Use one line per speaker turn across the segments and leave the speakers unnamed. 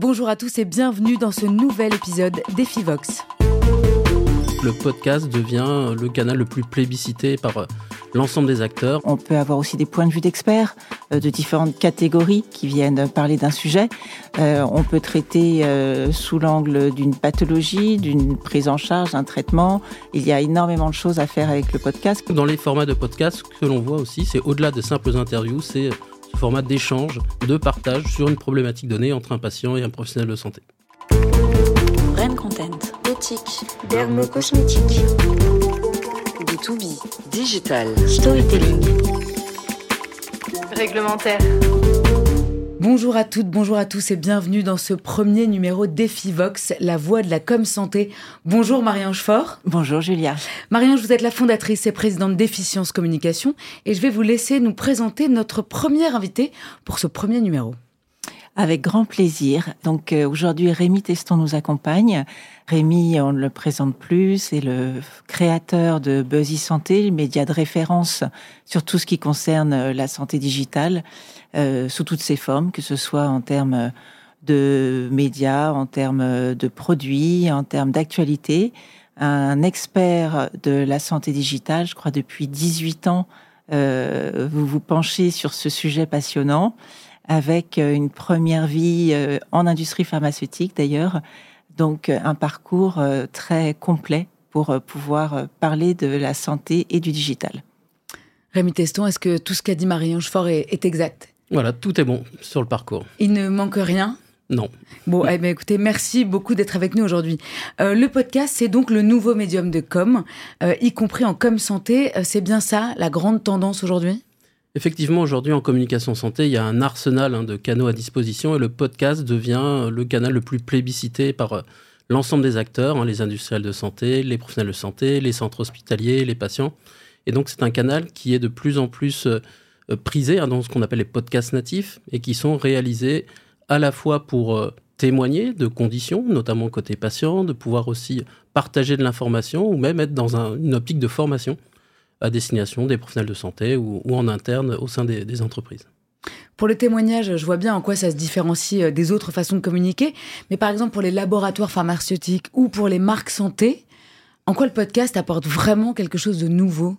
Bonjour à tous et bienvenue dans ce nouvel épisode d'Efivox.
Le podcast devient le canal le plus plébiscité par euh, l'ensemble des acteurs.
On peut avoir aussi des points de vue d'experts euh, de différentes catégories qui viennent parler d'un sujet. Euh, on peut traiter sous l'angle d'une pathologie, d'une prise en charge, d'un traitement. Il y a énormément de choses à faire avec le podcast.
Dans les formats de podcast, ce que l'on voit aussi, c'est au-delà de simples interviews, c'est ce format d'échange, de partage sur une problématique donnée entre un patient et un professionnel de santé.
Brain Content, éthique, dermo-cosmétique, B2B, digital, storytelling,
réglementaire. Bonjour à toutes, bonjour à tous et bienvenue dans ce premier numéro d'Efivox, la voix de la com santé. Bonjour Marie-Ange Fort.
Bonjour Julia.
Marie-Ange, vous êtes la fondatrice et présidente d'Efficience Communication et je vais vous laisser nous présenter notre première invité pour ce premier numéro.
Avec grand plaisir. Donc euh, aujourd'hui, Rémi Teston nous accompagne. Rémi, on ne le présente plus, c'est le créateur de Buzzy Santé, le média de référence sur tout ce qui concerne euh, la santé digitale, euh, sous toutes ses formes, que ce soit en termes de médias, en termes de produits, en termes d'actualité. Un expert de la santé digitale, je crois depuis 18 ans, vous vous penchez sur ce sujet passionnant avec euh, une première vie euh, en industrie pharmaceutique d'ailleurs, donc euh, un parcours très complet pour pouvoir parler de la santé et du digital.
Rémi Teston, est-ce que tout ce qu'a dit Marie-Ange Fort est, exact?
Voilà, tout est bon sur le parcours.
Il ne manque rien?
Non.
Bon, eh bien, écoutez, merci beaucoup d'être avec nous aujourd'hui. le podcast, c'est donc le nouveau médium de com, y compris en com santé. c'est bien ça, la grande tendance aujourd'hui?
Effectivement, aujourd'hui en communication santé, il y a un arsenal hein, de canaux à disposition et le podcast devient le canal le plus plébiscité par euh, l'ensemble des acteurs, hein, les industriels de santé, les professionnels de santé, les centres hospitaliers, les patients. Et donc c'est un canal qui est de plus en plus euh, euh, prisé hein, dans ce qu'on appelle les podcasts natifs et qui sont réalisés à la fois pour témoigner de conditions, notamment côté patient, de pouvoir aussi partager de l'information ou même être dans une optique de formation à destination des professionnels de santé ou, en interne au sein des, entreprises.
Pour le témoignage, je vois bien en quoi ça se différencie euh, des autres façons de communiquer, mais par exemple pour les laboratoires pharmaceutiques ou pour les marques santé, en quoi le podcast apporte vraiment quelque chose de nouveau?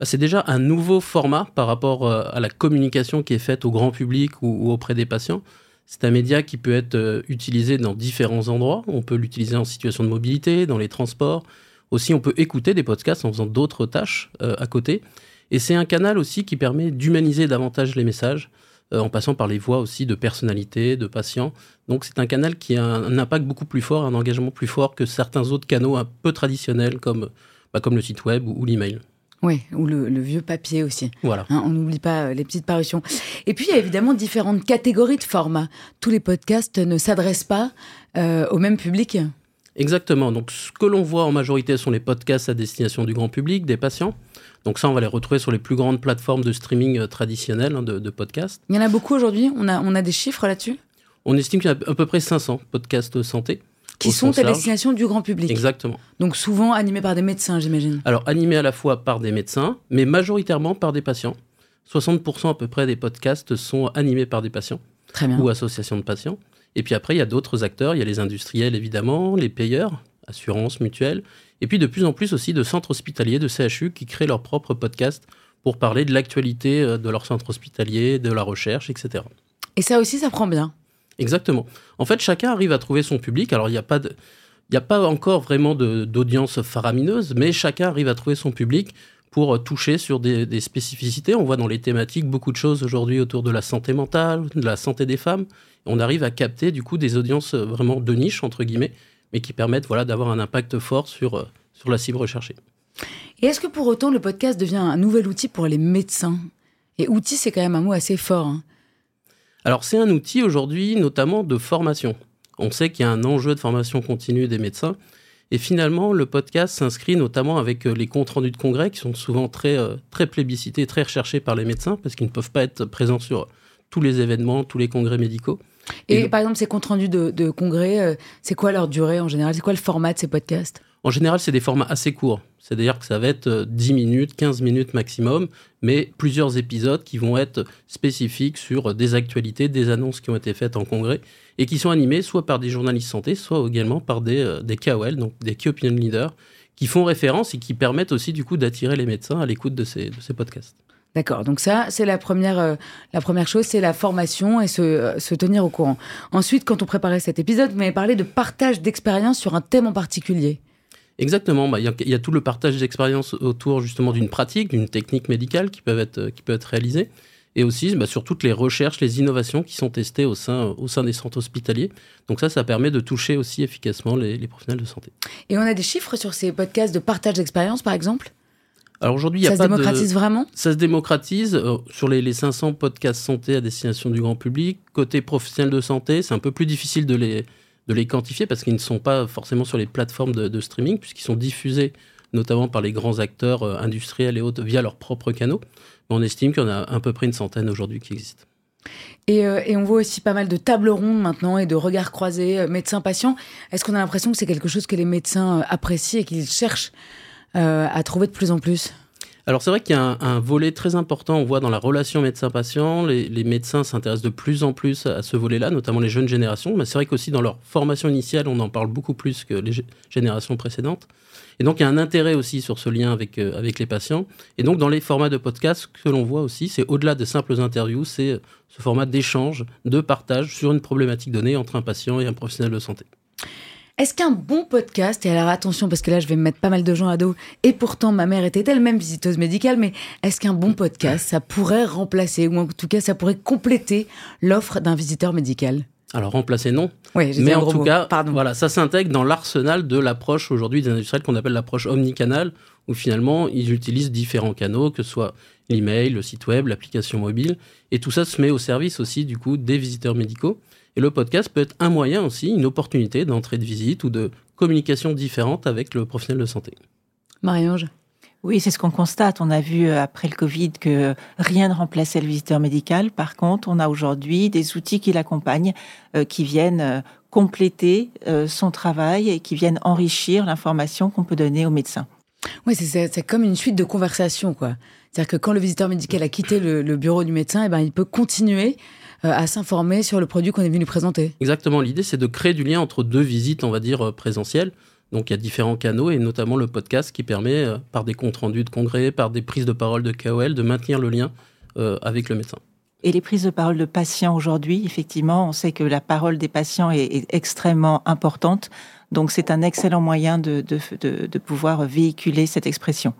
Bah, c'est déjà un nouveau format par rapport euh, à la communication qui est faite au grand public ou, auprès des patients. C'est un média qui peut être euh, utilisé dans différents endroits. On peut l'utiliser en situation de mobilité, dans les transports, aussi, on peut écouter des podcasts en faisant d'autres tâches euh, à côté. Et c'est un canal aussi qui permet d'humaniser davantage les messages euh, en passant par les voix aussi de personnalités, de patients. Donc c'est un canal qui a un, impact beaucoup plus fort, un engagement plus fort que certains autres canaux un peu traditionnels comme, bah, comme le site web ou, l'email.
Oui, ou le, vieux papier aussi.
Voilà.
Hein, on n'oublie pas euh, les petites parutions. Et puis, il y a évidemment différentes catégories de formats. Tous les podcasts ne s'adressent pas au même public.
Exactement. Donc, ce que l'on voit en majorité sont les podcasts à destination du grand public, des patients. Donc ça, on va les retrouver sur les plus grandes plateformes de streaming euh, traditionnelles hein, de, podcasts.
Il y en a beaucoup aujourd'hui on a, on a des chiffres là-dessus?
On estime qu'il y a à peu près 500 podcasts santé.
Qui sont à destination du grand public.
Exactement.
Donc souvent animés par des médecins, j'imagine.
Alors animés à la fois par des médecins, mais majoritairement par des patients. 60% à peu près des podcasts sont animés par des patients.
Très bien.
Ou associations de patients. Et puis après, il y a d'autres acteurs. Il y a les industriels, évidemment, les payeurs, assurances, mutuelles. Et puis de plus en plus aussi de centres hospitaliers, de CHU, qui créent leur propre podcast pour parler de l'actualité euh, de leur centre hospitalier, de la recherche, etc.
Et ça aussi, ça prend bien.
Exactement. En fait, chacun arrive à trouver son public. Alors, il n'y a pas de... Il n'y a pas encore vraiment d'audience faramineuse, mais chacun arrive à trouver son public pour toucher sur des, des, spécificités. On voit dans les thématiques beaucoup de choses aujourd'hui autour de la santé mentale, de la santé des femmes. On arrive à capter du coup des audiences euh, vraiment de niche entre guillemets, mais qui permettent voilà d'avoir un impact fort sur euh, sur la cible recherchée.
Et est-ce que pour autant le podcast devient un nouvel outil pour les médecins? Et outil, c'est quand même un mot assez fort. Hein.
Alors c'est un outil aujourd'hui notamment de formation. On sait qu'il y a un enjeu de formation continue des médecins et finalement, le podcast s'inscrit notamment avec euh, les comptes rendus de congrès qui sont souvent très, euh, très plébiscités, très recherchés par les médecins parce qu'ils ne peuvent pas être présents sur tous les événements, tous les congrès médicaux.
Et, par exemple, ces comptes rendus de, congrès, euh, c'est quoi leur durée en général? C'est quoi le format de ces podcasts?
En général, c'est des formats assez courts. C'est-à-dire que ça va être 10 minutes, 15 minutes maximum, mais plusieurs épisodes qui vont être spécifiques sur des actualités, des annonces qui ont été faites en congrès et qui sont animés soit par des journalistes santé, soit également par des, des KOL, donc des Key Opinion Leaders, qui font référence et qui permettent aussi du coup d'attirer les médecins à l'écoute de ces, podcasts.
D'accord, donc ça, c'est la première, euh, la première chose, c'est la formation et se, euh, se, tenir au courant. Ensuite, quand on préparait cet épisode, vous m'avez parlé de partage d'expérience sur un thème en particulier.
Exactement, bah, il bah, y, y, a tout le partage d'expérience autour justement d'une pratique, d'une technique médicale qui peut être, qui peut être réalisée, et aussi bah, sur toutes les recherches, les innovations qui sont testées au sein, au sein des centres hospitaliers. Donc ça, ça permet de toucher aussi efficacement les, les professionnels de santé.
Et on a des chiffres sur ces podcasts de partage d'expérience, par exemple?
Alors aujourd'hui, il y a
ça
pas
se démocratise
de...
vraiment?
Ça se démocratise euh, sur les, les, 500 podcasts santé à destination du grand public. Côté professionnel de santé, c'est un peu plus difficile de les, de les quantifier parce qu'ils ne sont pas forcément sur les plateformes de, streaming puisqu'ils sont diffusés notamment par les grands acteurs euh, industriels et autres via leurs propres canaux. On estime qu'il y en a à peu près une centaine aujourd'hui qui existent.
Et, euh, on voit aussi pas mal de tables rondes maintenant et de regards croisés, euh, médecins-patients. Est-ce qu'on a l'impression que c'est quelque chose que les médecins apprécient et qu'ils cherchent à trouver de plus en plus?
Alors c'est vrai qu'il y a un, volet très important, on voit dans la relation médecin-patient, les, médecins s'intéressent de plus en plus à ce volet-là, notamment les jeunes générations, mais c'est vrai qu'aussi dans leur formation initiale, on en parle beaucoup plus que les générations précédentes. Et donc il y a un intérêt aussi sur ce lien avec, euh, avec les patients. Et donc dans les formats de podcast, ce que l'on voit aussi, c'est au-delà de simples interviews, c'est ce format d'échange, de partage sur une problématique donnée entre un patient et un professionnel de santé.
Est-ce qu'un bon podcast, et alors attention parce que là je vais me mettre pas mal de gens à dos, et pourtant ma mère était elle-même visiteuse médicale, mais est-ce qu'un bon podcast, ça pourrait remplacer, ou en tout cas ça pourrait compléter l'offre d'un visiteur médical?
Alors remplacer non,
oui,
mais en tout
mot.
cas,
Pardon.
voilà, ça s'intègre dans l'arsenal de l'approche aujourd'hui des industriels qu'on appelle l'approche omnicanal, où finalement ils utilisent différents canaux, que ce soit l'email, le site web, l'application mobile, et tout ça se met au service aussi du coup des visiteurs médicaux. Et le podcast peut être un moyen aussi, une opportunité d'entrée de visite ou de communication différente avec le professionnel de santé.
Marie-Ange
oui, c'est ce qu'on constate. On a vu euh, après le Covid que rien ne remplaçait le visiteur médical. Par contre, on a aujourd'hui des outils qui l'accompagnent, euh, qui viennent euh, compléter euh, son travail et qui viennent enrichir l'information qu'on peut donner aux médecins.
Oui, c'est comme une suite de conversations, quoi. C'est-à-dire que quand le visiteur médical a quitté le, le bureau du médecin, eh ben, il peut continuer à s'informer sur le produit qu'on est venu lui présenter.
Exactement. L'idée, c'est de créer du lien entre deux visites, on va dire, euh, présentielles. Donc il y a différents canaux et notamment le podcast qui permet, euh, par des comptes rendus de congrès, par des prises de parole de KOL, de maintenir le lien euh, avec le médecin.
Et les prises de parole de patients aujourd'hui, effectivement, on sait que la parole des patients est, est extrêmement importante. Donc c'est un excellent moyen de, de, de, de pouvoir véhiculer cette expression.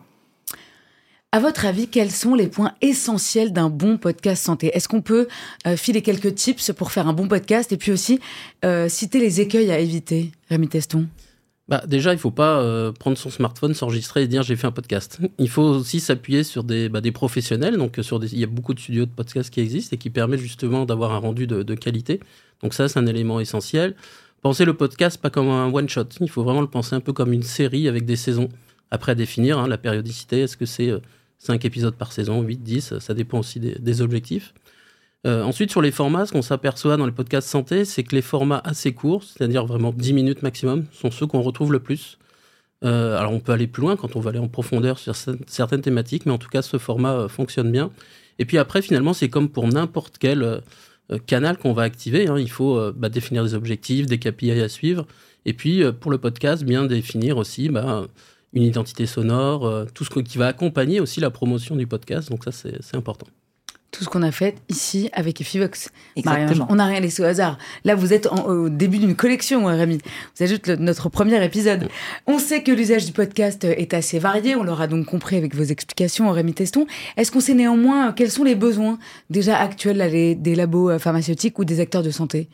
À votre avis, quels sont les points essentiels d'un bon podcast santé? Est-ce qu'on peut euh, filer quelques tips pour faire un bon podcast et puis aussi euh, citer les écueils à éviter Rémi Teston?
Bah, déjà, il ne faut pas euh, prendre son smartphone, s'enregistrer et dire j'ai fait un podcast. Il faut aussi s'appuyer sur des, bah, des professionnels. Donc, sur des, il y a beaucoup de studios de podcast qui existent et qui permettent justement d'avoir un rendu de, qualité. Donc, ça, c'est un élément essentiel. Pensez le podcast pas comme un one-shot. Il faut vraiment le penser un peu comme une série avec des saisons. Après, définir hein, la périodicité. Est-ce que c'est 5 épisodes par saison, 8, 10 Ça dépend aussi des, objectifs. Euh, ensuite, sur les formats, ce qu'on s'aperçoit dans les podcasts santé, c'est que les formats assez courts, c'est-à-dire vraiment 10 minutes maximum, sont ceux qu'on retrouve le plus. Euh, alors, on peut aller plus loin quand on va aller en profondeur sur certaines thématiques, mais en tout cas, ce format euh, fonctionne bien. Et puis après, finalement, c'est comme pour n'importe quel canal qu'on va activer. Hein. Il faut bah, définir des objectifs, des KPI à suivre. Et puis, pour le podcast, bien définir aussi bah, une identité sonore, tout ce qui va accompagner aussi la promotion du podcast. Donc ça, c'est important
tout ce qu'on a fait ici avec Efivox.
Exactement.
on n'a rien laissé au hasard. Là, vous êtes en, au début d'une collection, Rémi. Vous ajoutez le, notre premier épisode. On sait que l'usage du podcast est assez varié. On l'aura donc compris avec vos explications, Rémi Teston. Est-ce qu'on sait néanmoins quels sont les besoins déjà actuels là, les, des labos pharmaceutiques ou des acteurs de santé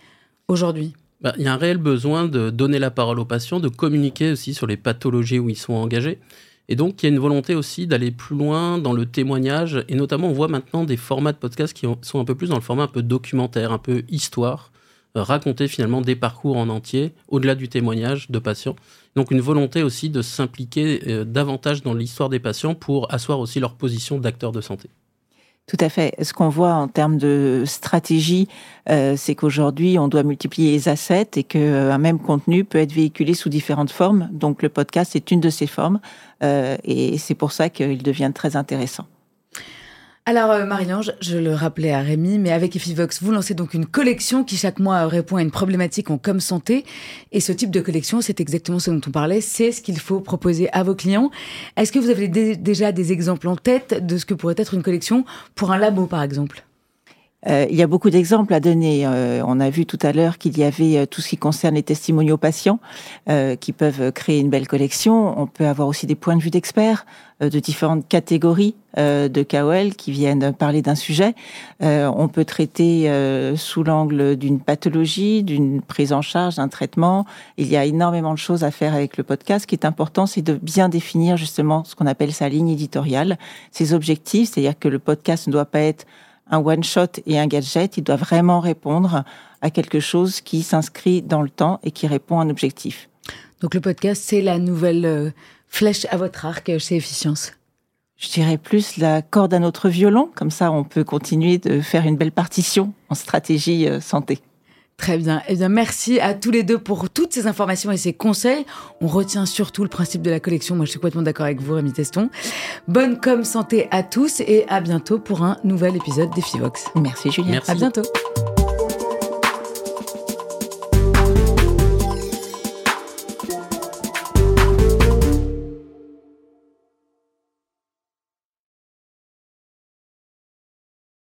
aujourd'hui?
Bah, il y a un réel besoin de donner la parole aux patients, de communiquer aussi sur les pathologies où ils sont engagés. Et donc, il y a une volonté aussi d'aller plus loin dans le témoignage. Et notamment, on voit maintenant des formats de podcasts qui sont un peu plus dans le format un peu documentaire, un peu histoire, euh, raconter finalement des parcours en entier, au-delà du témoignage de patients. Donc, une volonté aussi de s'impliquer euh, davantage dans l'histoire des patients pour asseoir aussi leur position d'acteurs de santé.
Tout à fait. Ce qu'on voit en termes de stratégie, euh, c'est qu'aujourd'hui, on doit multiplier les assets et qu'un euh, même contenu peut être véhiculé sous différentes formes. Donc, le podcast est une de ces formes euh, et c'est pour ça qu'il devient très intéressant.
Alors, euh, Marie-Ange, je le rappelais à Rémi, mais avec Efivox, vous lancez donc une collection qui chaque mois répond à une problématique en com santé. Et ce type de collection, c'est exactement ce dont on parlait, c'est ce qu'il faut proposer à vos clients. Est-ce que vous avez déjà des exemples en tête de ce que pourrait être une collection pour un labo, par exemple?
Euh, il y a beaucoup d'exemples à donner. Euh, on a vu tout à l'heure qu'il y avait euh, tout ce qui concerne les testimoniaux patients qui peuvent créer une belle collection. On peut avoir aussi des points de vue d'experts de différentes catégories de KOL qui viennent parler d'un sujet. on peut traiter sous l'angle d'une pathologie, d'une prise en charge, d'un traitement. Il y a énormément de choses à faire avec le podcast. Ce qui est important, c'est de bien définir justement ce qu'on appelle sa ligne éditoriale, ses objectifs, c'est-à-dire que le podcast ne doit pas être un one-shot et un gadget, il doit vraiment répondre à quelque chose qui s'inscrit dans le temps et qui répond à un objectif.
Donc le podcast, c'est la nouvelle euh, flèche à votre arc chez Efficience
je dirais plus la corde à notre violon, comme ça on peut continuer de faire une belle partition en stratégie euh, santé.
Très bien. Eh bien, merci à tous les deux pour toutes ces informations et ces conseils. On retient surtout le principe de la collection. Moi, je suis complètement d'accord avec vous, Rémi Teston. Bonne com santé à tous et à bientôt pour un nouvel épisode d'Efivox.
Merci, Julien.
À bientôt.